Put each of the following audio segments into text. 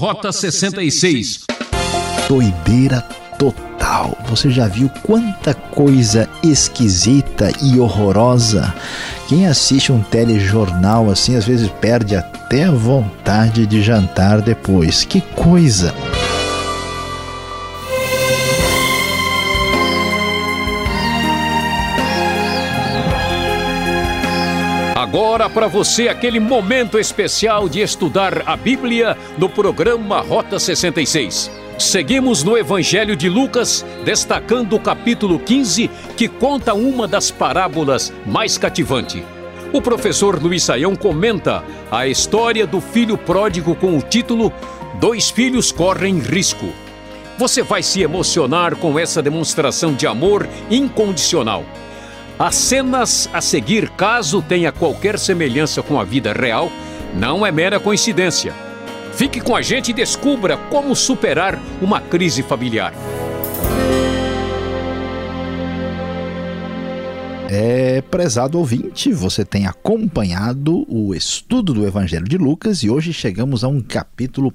Rota 66. Doideira total. Você já viu quanta coisa esquisita e horrorosa? Quem assiste um telejornal assim às vezes perde até a vontade de jantar depois. Que coisa! Agora para você aquele momento especial de estudar a Bíblia no programa Rota 66. Seguimos no Evangelho de Lucas, destacando o capítulo 15, que conta uma das parábolas mais cativante. O professor Luiz Saião comenta a história do filho pródigo com o título Dois filhos correm risco. Você vai se emocionar com essa demonstração de amor incondicional. As cenas a seguir, caso tenha qualquer semelhança com a vida real, não é mera coincidência. Fique com a gente e descubra como superar uma crise familiar. É, prezado ouvinte, você tem acompanhado o estudo do Evangelho de Lucas e hoje chegamos a um capítulo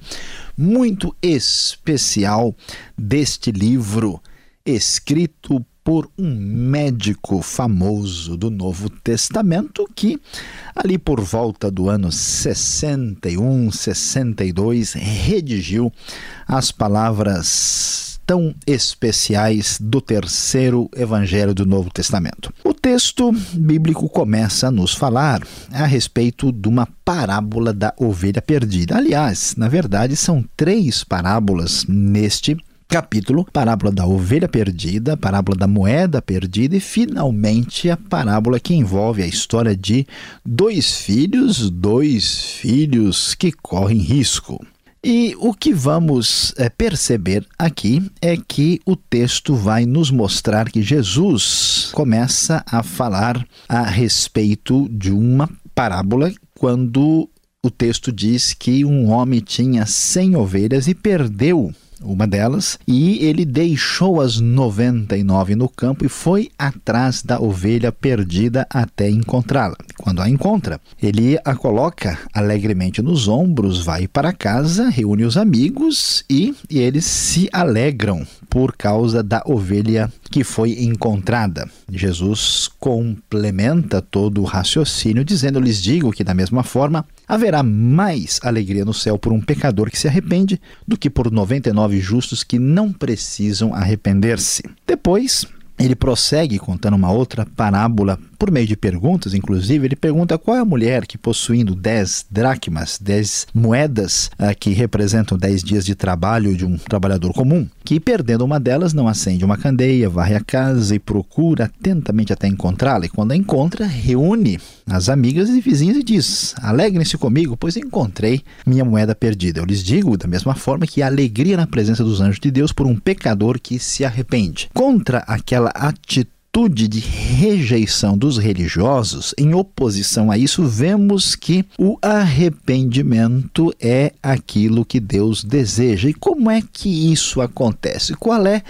muito especial deste livro, escrito por um médico famoso do Novo Testamento que, ali por volta do ano 61, 62, redigiu as palavras tão especiais do terceiro evangelho do Novo Testamento. O texto bíblico começa a nos falar a respeito de uma parábola da ovelha perdida. Aliás, na verdade, são três parábolas neste capítulo, parábola da ovelha perdida, parábola da moeda perdida e finalmente a parábola que envolve a história de dois filhos, dois filhos que correm risco. E o que vamos é, perceber aqui é que o texto vai nos mostrar que Jesus começa a falar a respeito de uma parábola quando o texto diz que um homem tinha cem ovelhas e perdeu uma delas, e ele deixou as 99 no campo e foi atrás da ovelha perdida até encontrá-la. Quando a encontra, ele a coloca alegremente nos ombros, vai para casa, reúne os amigos e, e eles se alegram por causa da ovelha que foi encontrada. Jesus complementa todo o raciocínio dizendo: "Lhes digo que da mesma forma haverá mais alegria no céu por um pecador que se arrepende do que por 99 justos que não precisam arrepender-se. Depois, ele prossegue contando uma outra parábola por meio de perguntas, inclusive, ele pergunta qual é a mulher que, possuindo 10 dracmas, 10 moedas uh, que representam 10 dias de trabalho de um trabalhador comum, que, perdendo uma delas, não acende uma candeia, varre a casa e procura atentamente até encontrá-la. E quando a encontra, reúne as amigas e vizinhas e diz: Alegrem-se comigo, pois encontrei minha moeda perdida. Eu lhes digo, da mesma forma, que a alegria na presença dos anjos de Deus por um pecador que se arrepende. Contra aquela atitude atitude de rejeição dos religiosos, em oposição a isso, vemos que o arrependimento é aquilo que Deus deseja. E como é que isso acontece? Qual é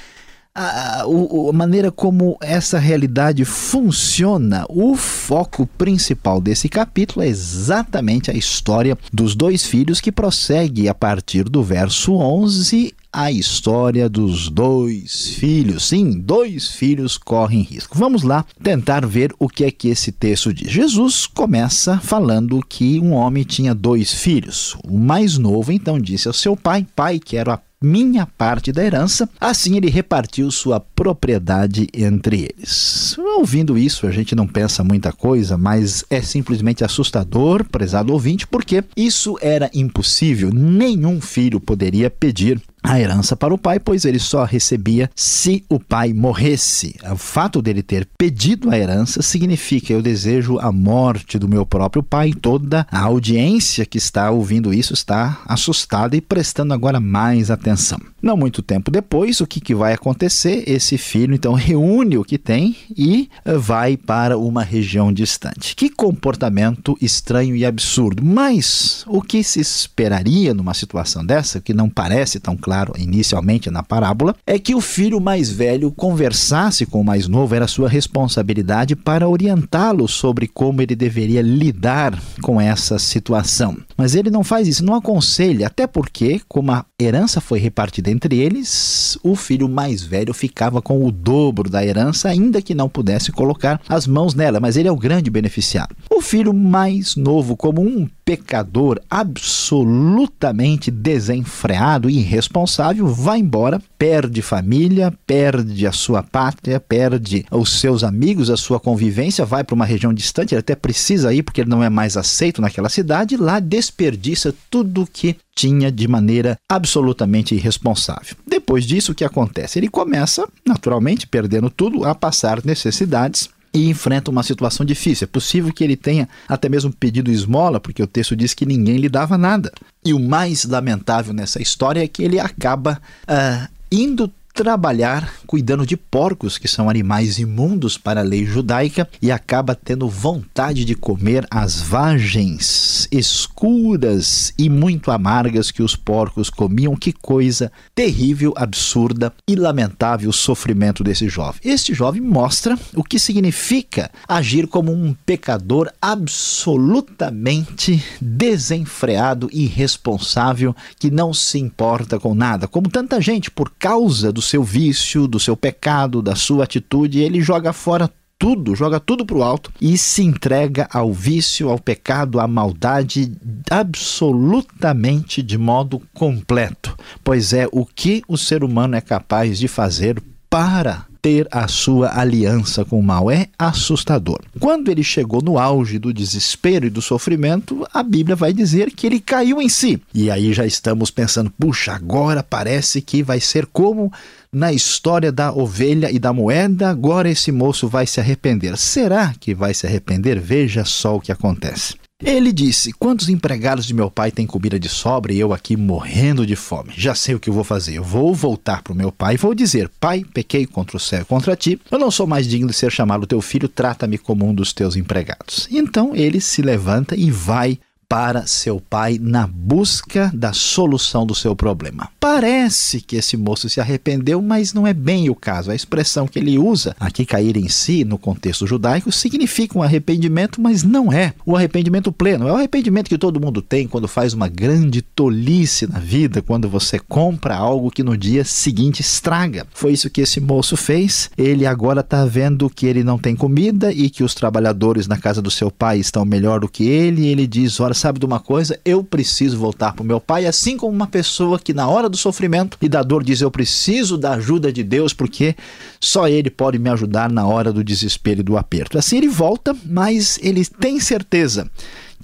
a, a, maneira como essa realidade funciona, o foco principal desse capítulo é exatamente a história dos dois filhos que prossegue a partir do verso 11 a história dos dois filhos. Sim, dois filhos correm risco. Vamos lá tentar ver o que é que esse texto diz. Jesus começa falando que um homem tinha dois filhos. O mais novo então disse ao seu pai: Pai, quero a minha parte da herança. Assim ele repartiu sua propriedade entre eles. Ouvindo isso, a gente não pensa muita coisa, mas é simplesmente assustador, prezado ouvinte, porque isso era impossível. Nenhum filho poderia pedir a herança para o pai, pois ele só recebia se o pai morresse. O fato dele ter pedido a herança significa eu desejo a morte do meu próprio pai. Toda a audiência que está ouvindo isso está assustada e prestando agora mais atenção. Não muito tempo depois, o que, que vai acontecer? Esse filho então reúne o que tem e eh, vai para uma região distante. Que comportamento estranho e absurdo. Mas o que se esperaria numa situação dessa, que não parece tão claro inicialmente na parábola, é que o filho mais velho conversasse com o mais novo, era sua responsabilidade para orientá-lo sobre como ele deveria lidar com essa situação. Mas ele não faz isso, não aconselha, até porque, como a herança foi repartida entre eles, o filho mais velho ficava com o dobro da herança, ainda que não pudesse colocar as mãos nela, mas ele é o grande beneficiário. O filho mais novo, como um pecador absolutamente desenfreado e irresponsável, vai embora, perde família, perde a sua pátria, perde os seus amigos, a sua convivência, vai para uma região distante, ele até precisa ir porque ele não é mais aceito naquela cidade, lá desperdiça tudo que tinha de maneira absolutamente irresponsável. Depois disso, o que acontece? Ele começa, naturalmente, perdendo tudo, a passar necessidades e enfrenta uma situação difícil. É possível que ele tenha até mesmo pedido esmola, porque o texto diz que ninguém lhe dava nada. E o mais lamentável nessa história é que ele acaba uh, indo trabalhar cuidando de porcos, que são animais imundos para a lei judaica, e acaba tendo vontade de comer as vagens escuras e muito amargas que os porcos comiam. Que coisa terrível, absurda e lamentável o sofrimento desse jovem. Este jovem mostra o que significa agir como um pecador absolutamente desenfreado e irresponsável que não se importa com nada, como tanta gente por causa do seu vício, do seu pecado, da sua atitude, ele joga fora tudo, joga tudo para o alto e se entrega ao vício, ao pecado, à maldade absolutamente de modo completo. Pois é o que o ser humano é capaz de fazer para ter a sua aliança com o mal. É assustador. Quando ele chegou no auge do desespero e do sofrimento, a Bíblia vai dizer que ele caiu em si. E aí já estamos pensando, puxa, agora parece que vai ser como na história da ovelha e da moeda, agora esse moço vai se arrepender. Será que vai se arrepender? Veja só o que acontece. Ele disse: Quantos empregados de meu pai têm comida de sobra e eu aqui morrendo de fome? Já sei o que vou fazer. Eu vou voltar para o meu pai e vou dizer: Pai, pequei contra o céu e contra ti. Eu não sou mais digno de ser chamado teu filho, trata-me como um dos teus empregados. Então ele se levanta e vai para seu pai na busca da solução do seu problema. Parece que esse moço se arrependeu, mas não é bem o caso. A expressão que ele usa aqui, cair em si, no contexto judaico, significa um arrependimento, mas não é o arrependimento pleno. É o arrependimento que todo mundo tem quando faz uma grande tolice na vida, quando você compra algo que no dia seguinte estraga. Foi isso que esse moço fez. Ele agora está vendo que ele não tem comida e que os trabalhadores na casa do seu pai estão melhor do que ele. Ele diz: Olha, sabe de uma coisa? Eu preciso voltar para o meu pai, assim como uma pessoa que na hora do sofrimento e da dor diz: Eu preciso da ajuda de Deus, porque só Ele pode me ajudar na hora do desespero e do aperto. Assim ele volta, mas ele tem certeza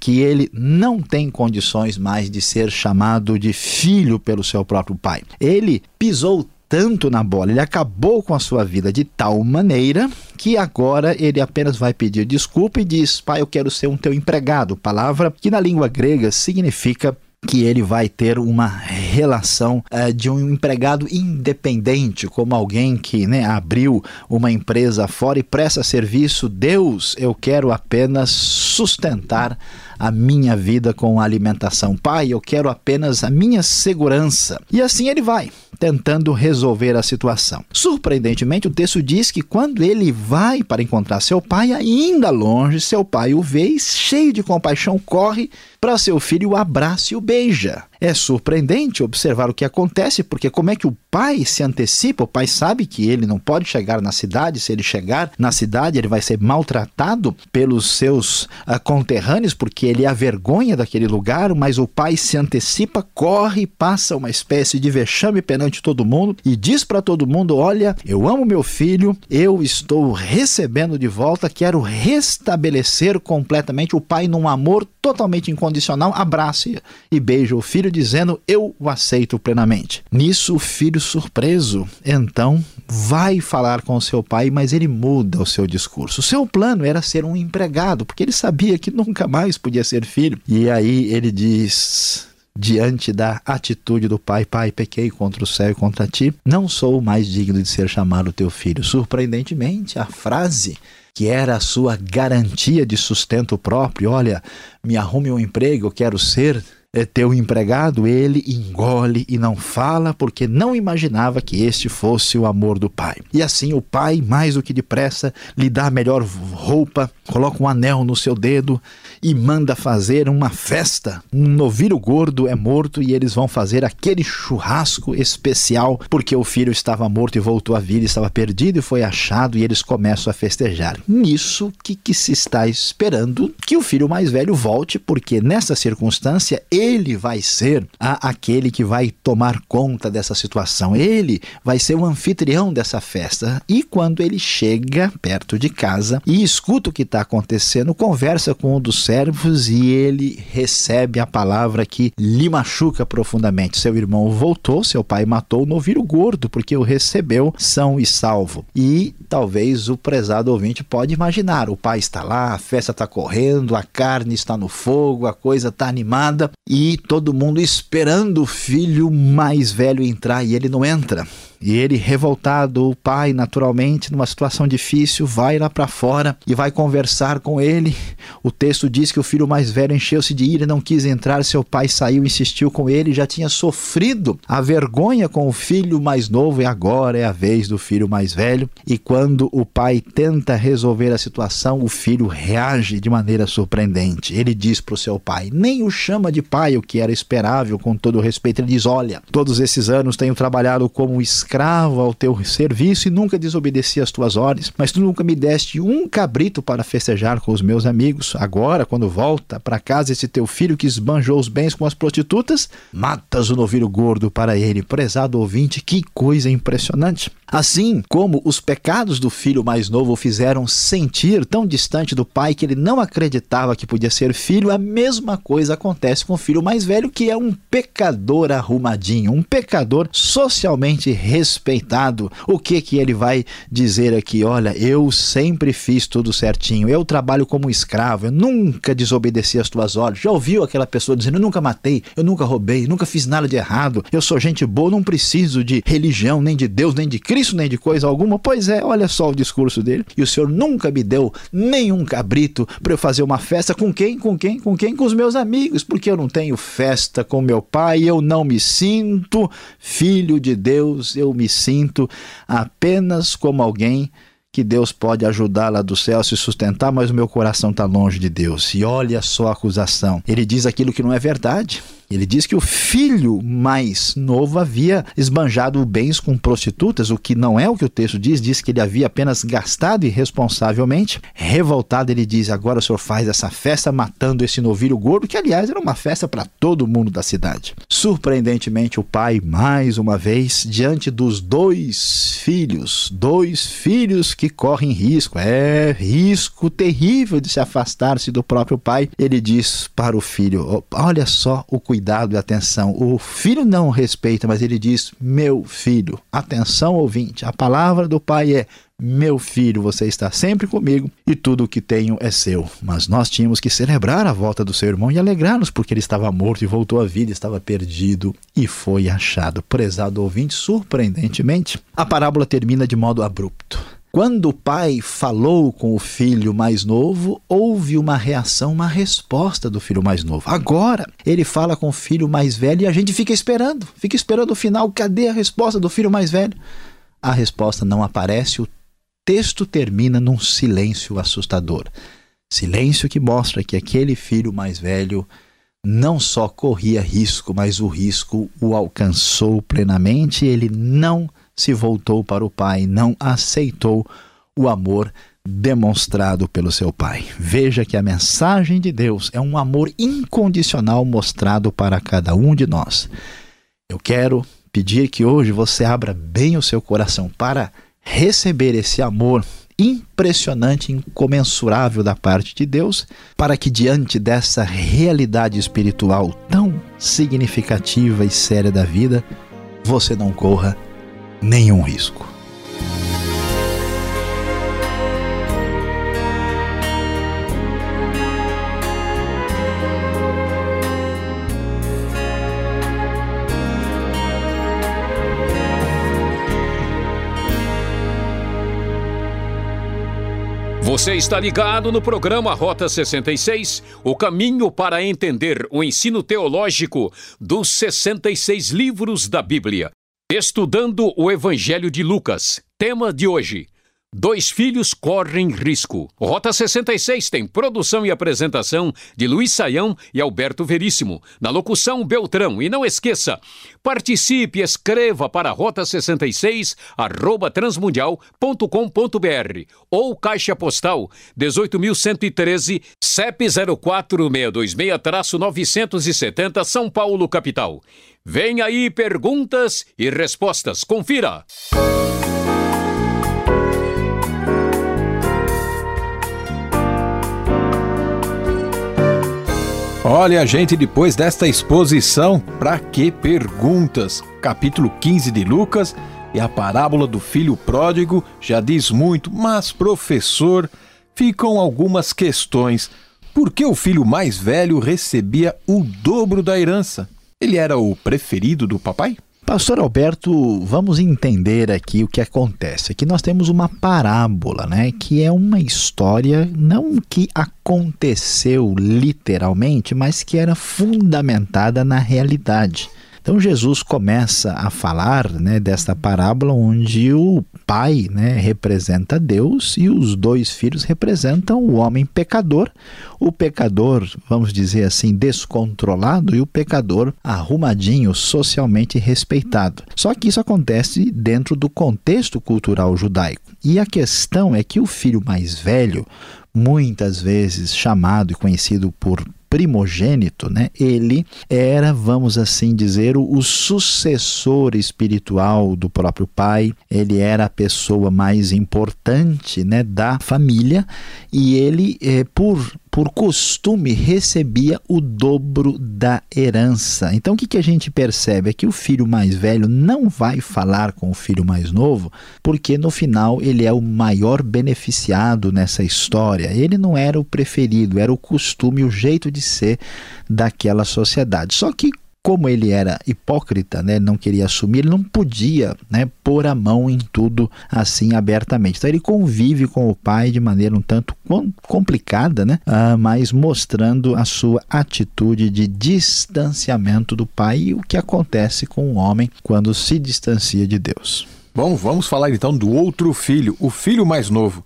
que ele não tem condições mais de ser chamado de filho pelo seu próprio pai. Ele pisou tanto na bola, ele acabou com a sua vida de tal maneira que agora ele apenas vai pedir desculpa e diz: Pai, eu quero ser um teu empregado. Palavra que na língua grega significa que ele vai ter uma relação uh, de um empregado independente, como alguém que né, abriu uma empresa fora e presta serviço. Deus, eu quero apenas sustentar a minha vida com alimentação. Pai, eu quero apenas a minha segurança. E assim ele vai tentando resolver a situação. Surpreendentemente, o texto diz que quando ele vai para encontrar seu pai, ainda longe, seu pai o vê e, cheio de compaixão, corre para seu filho, o abraça e o beija. É surpreendente observar o que acontece, porque como é que o pai se antecipa? O pai sabe que ele não pode chegar na cidade. Se ele chegar na cidade, ele vai ser maltratado pelos seus uh, conterrâneos, porque ele é a vergonha daquele lugar. Mas o pai se antecipa, corre, passa uma espécie de vexame perante todo mundo e diz para todo mundo: Olha, eu amo meu filho, eu estou recebendo de volta, quero restabelecer completamente o pai num amor totalmente incondicional. Abrace e beija o filho dizendo: Eu o aceito plenamente. Nisso, o filho, surpreso, então vai falar com seu pai, mas ele muda o seu discurso. O seu plano era ser um empregado, porque ele sabia que nunca mais podia ser filho. E aí ele diz: diante da atitude do pai: Pai, pequei contra o céu e contra ti, não sou mais digno de ser chamado teu filho. Surpreendentemente, a frase que era a sua garantia de sustento próprio: Olha, me arrume um emprego, eu quero ser teu empregado, ele engole e não fala, porque não imaginava que este fosse o amor do pai. E assim o pai, mais do que depressa, lhe dá a melhor roupa, coloca um anel no seu dedo e manda fazer uma festa. Um novilho gordo é morto e eles vão fazer aquele churrasco especial, porque o filho estava morto e voltou à vida, estava perdido e foi achado, e eles começam a festejar. Nisso que, que se está esperando que o filho mais velho volte, porque nessa circunstância ele vai ser a, aquele que vai tomar conta dessa situação. Ele vai ser o anfitrião dessa festa. E quando ele chega perto de casa e escuta o que está acontecendo, conversa com um dos servos e ele recebe a palavra que lhe machuca profundamente. Seu irmão voltou, seu pai matou o novilho gordo, porque o recebeu são e salvo. E talvez o prezado ouvinte pode imaginar: o pai está lá, a festa está correndo, a carne está no fogo, a coisa está animada e todo mundo esperando o filho mais velho entrar e ele não entra. E ele, revoltado, o pai, naturalmente, numa situação difícil, vai lá para fora e vai conversar com ele. O texto diz que o filho mais velho encheu-se de ira não quis entrar. Seu pai saiu, insistiu com ele, já tinha sofrido a vergonha com o filho mais novo e agora é a vez do filho mais velho. E quando o pai tenta resolver a situação, o filho reage de maneira surpreendente. Ele diz para o seu pai, nem o chama de pai, o que era esperável, com todo respeito. Ele diz: Olha, todos esses anos tenho trabalhado como escravo escravo ao teu serviço e nunca desobedeci às tuas ordens, mas tu nunca me deste um cabrito para festejar com os meus amigos. Agora, quando volta para casa esse teu filho que esbanjou os bens com as prostitutas, matas o novilho gordo para ele. Prezado ouvinte, que coisa impressionante. Assim como os pecados do filho mais novo o fizeram sentir tão distante do pai que ele não acreditava que podia ser filho, a mesma coisa acontece com o filho mais velho, que é um pecador arrumadinho, um pecador socialmente respeitado. O que que ele vai dizer aqui? Olha, eu sempre fiz tudo certinho, eu trabalho como escravo, eu nunca desobedeci às tuas ordens. Já ouviu aquela pessoa dizendo: eu nunca matei, eu nunca roubei, nunca fiz nada de errado, eu sou gente boa, não preciso de religião, nem de Deus, nem de Cristo nem de coisa alguma? Pois é, olha só o discurso dele. E o senhor nunca me deu nenhum cabrito para eu fazer uma festa com quem? Com quem? Com quem? Com os meus amigos, porque eu não tenho festa com meu pai, eu não me sinto filho de Deus, eu me sinto apenas como alguém que Deus pode ajudar lá do céu a se sustentar, mas o meu coração está longe de Deus. E olha só a acusação. Ele diz aquilo que não é verdade. Ele diz que o filho mais novo havia esbanjado bens com prostitutas, o que não é o que o texto diz, diz que ele havia apenas gastado irresponsavelmente. Revoltado, ele diz: Agora o senhor faz essa festa matando esse novilho gordo, que aliás era uma festa para todo mundo da cidade. Surpreendentemente, o pai, mais uma vez, diante dos dois filhos, dois filhos que correm risco, é risco terrível de se afastar-se do próprio pai, ele diz para o filho: Olha só o cuidado cuidado e atenção. O filho não respeita, mas ele diz: Meu filho. Atenção, ouvinte. A palavra do pai é: Meu filho, você está sempre comigo e tudo o que tenho é seu. Mas nós tínhamos que celebrar a volta do seu irmão e alegrar-nos, porque ele estava morto e voltou à vida, estava perdido e foi achado. Prezado ouvinte, surpreendentemente, a parábola termina de modo abrupto. Quando o pai falou com o filho mais novo, houve uma reação, uma resposta do filho mais novo. Agora, ele fala com o filho mais velho e a gente fica esperando, fica esperando o final. Cadê a resposta do filho mais velho? A resposta não aparece, o texto termina num silêncio assustador. Silêncio que mostra que aquele filho mais velho não só corria risco, mas o risco o alcançou plenamente, ele não se voltou para o pai, não aceitou o amor demonstrado pelo seu pai. Veja que a mensagem de Deus é um amor incondicional mostrado para cada um de nós. Eu quero pedir que hoje você abra bem o seu coração para receber esse amor impressionante, incomensurável da parte de Deus, para que diante dessa realidade espiritual tão significativa e séria da vida, você não corra nenhum risco. Você está ligado no programa Rota 66, o caminho para entender o ensino teológico dos 66 livros da Bíblia. Estudando o Evangelho de Lucas. Tema de hoje: Dois filhos correm risco. Rota 66 tem produção e apresentação de Luiz Saião e Alberto Veríssimo. Na locução, Beltrão. E não esqueça, participe, escreva para Rota 66, arroba transmundial.com.br ou Caixa Postal 18.113, CEP 04626-970, São Paulo, capital. Vem aí perguntas e respostas. Confira! Olha, gente, depois desta exposição, para que perguntas? Capítulo 15 de Lucas e a parábola do filho pródigo já diz muito, mas, professor, ficam algumas questões. Por que o filho mais velho recebia o dobro da herança? Ele era o preferido do papai? Pastor Alberto, vamos entender aqui o que acontece. Aqui nós temos uma parábola, né, que é uma história não que aconteceu literalmente, mas que era fundamentada na realidade. Então Jesus começa a falar né, desta parábola onde o pai né, representa Deus e os dois filhos representam o homem pecador, o pecador, vamos dizer assim, descontrolado e o pecador arrumadinho, socialmente respeitado. Só que isso acontece dentro do contexto cultural judaico. E a questão é que o filho mais velho, muitas vezes chamado e conhecido por primogênito, né, ele era, vamos assim dizer, o, sucessor espiritual do próprio pai, ele era a pessoa mais importante né, da família. E ele, eh, por por costume, recebia o dobro da herança. Então, o que, que a gente percebe? É que o filho mais velho não vai falar com o filho mais novo, porque no final ele é o maior beneficiado nessa história. Ele não era o preferido, era o costume, o jeito de ser daquela sociedade. Só que como ele era hipócrita, né, não queria assumir, ele não podia né, pôr a mão em tudo assim abertamente. Então ele convive com o pai de maneira um tanto complicada, né, uh, mas mostrando a sua atitude de distanciamento do pai e o que acontece com o homem quando se distancia de Deus. Bom, vamos falar então do outro filho, o filho mais novo.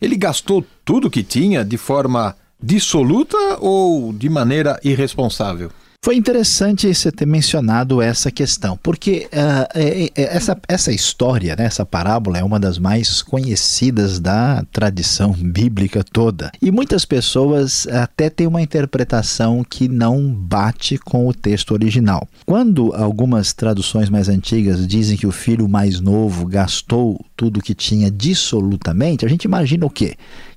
Ele gastou tudo que tinha de forma dissoluta ou de maneira irresponsável? Foi interessante você ter mencionado essa questão, porque uh, essa, essa história, né, essa parábola, é uma das mais conhecidas da tradição bíblica toda. E muitas pessoas até têm uma interpretação que não bate com o texto original. Quando algumas traduções mais antigas dizem que o filho mais novo gastou tudo que tinha dissolutamente, a gente imagina o quê?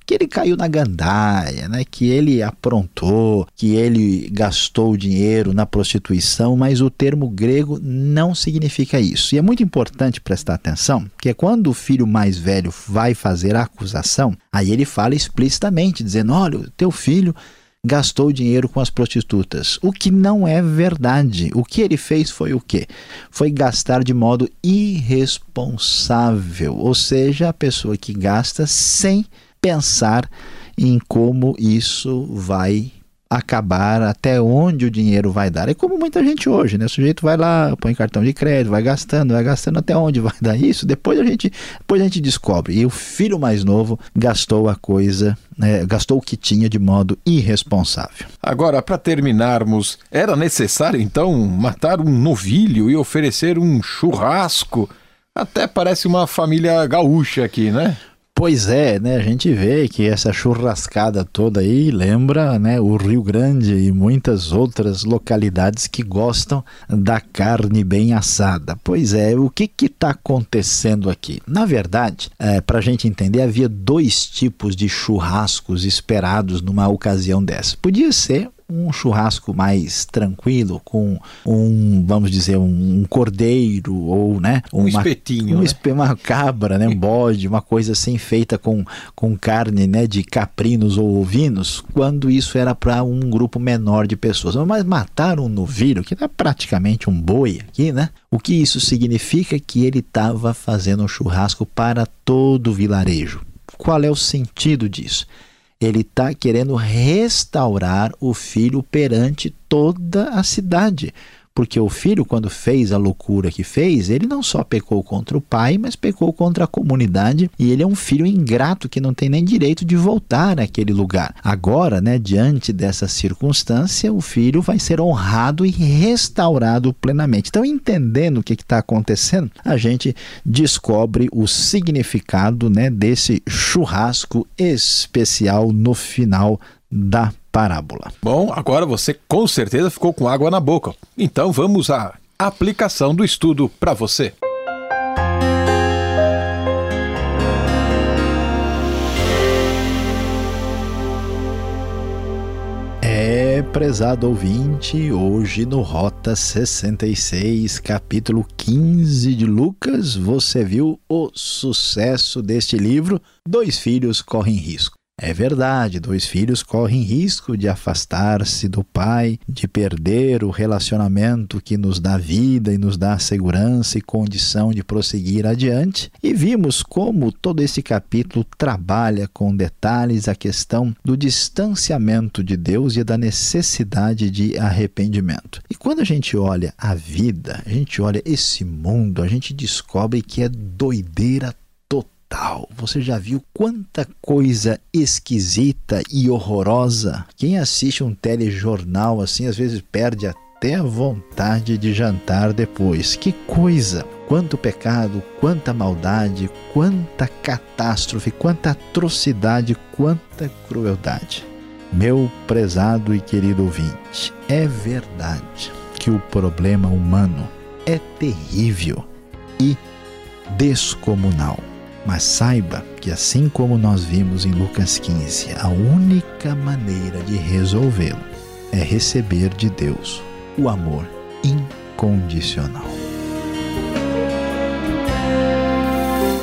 Que ele caiu na gandaia, né? que ele aprontou, que ele gastou dinheiro na prostituição, mas o termo grego não significa isso. E é muito importante prestar atenção, que é quando o filho mais velho vai fazer a acusação, aí ele fala explicitamente, dizendo: olha, teu filho gastou dinheiro com as prostitutas. O que não é verdade. O que ele fez foi o quê? Foi gastar de modo irresponsável, ou seja, a pessoa que gasta sem pensar em como isso vai acabar, até onde o dinheiro vai dar. É como muita gente hoje, né? O sujeito vai lá, põe cartão de crédito, vai gastando, vai gastando até onde vai dar isso. Depois a gente, depois a gente descobre. E o filho mais novo gastou a coisa, né? gastou o que tinha de modo irresponsável. Agora, para terminarmos, era necessário então matar um novilho e oferecer um churrasco? Até parece uma família gaúcha aqui, né? Pois é, né? A gente vê que essa churrascada toda aí lembra, né, o Rio Grande e muitas outras localidades que gostam da carne bem assada. Pois é, o que está acontecendo aqui? Na verdade, é, para a gente entender, havia dois tipos de churrascos esperados numa ocasião dessa. Podia ser um churrasco mais tranquilo, com um, vamos dizer, um, cordeiro ou, né? Uma, um espetinho. Um, né? Uma cabra, né? Um bode, uma coisa assim feita com, com carne, né? De caprinos ou ovinos, quando isso era para um grupo menor de pessoas. Mas matar um novilho, que é praticamente um boi aqui, né? O que isso significa? Que ele estava fazendo um churrasco para todo o vilarejo Qual é o sentido disso? Ele está querendo restaurar o filho perante toda a cidade. Porque o filho, quando fez a loucura que fez, ele não só pecou contra o pai, mas pecou contra a comunidade e ele é um filho ingrato que não tem nem direito de voltar àquele lugar. Agora, né, diante dessa circunstância, o filho vai ser honrado e restaurado plenamente. Então, entendendo o que está acontecendo, a gente descobre o significado né, desse churrasco especial no final da parábola. Bom, agora você com certeza ficou com água na boca. Então vamos à aplicação do estudo para você. É, prezado ouvinte, hoje no Rota 66, capítulo 15 de Lucas, você viu o sucesso deste livro? Dois filhos correm risco. É verdade, dois filhos correm risco de afastar-se do pai, de perder o relacionamento que nos dá vida e nos dá segurança e condição de prosseguir adiante. E vimos como todo esse capítulo trabalha com detalhes a questão do distanciamento de Deus e da necessidade de arrependimento. E quando a gente olha a vida, a gente olha esse mundo, a gente descobre que é doideira Natal. Você já viu quanta coisa esquisita e horrorosa? Quem assiste um telejornal assim às vezes perde até a vontade de jantar depois. Que coisa! Quanto pecado, quanta maldade, quanta catástrofe, quanta atrocidade, quanta crueldade. Meu prezado e querido ouvinte, é verdade que o problema humano é terrível e descomunal. Mas saiba que, assim como nós vimos em Lucas 15, a única maneira de resolvê-lo é receber de Deus o amor incondicional.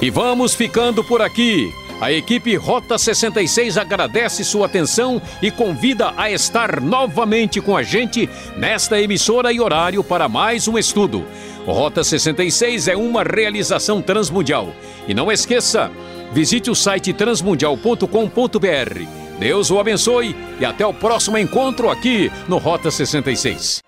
E vamos ficando por aqui. A equipe Rota 66 agradece sua atenção e convida a estar novamente com a gente nesta emissora e horário para mais um estudo. Rota 66 é uma realização transmundial. E não esqueça, visite o site transmundial.com.br. Deus o abençoe e até o próximo encontro aqui no Rota 66.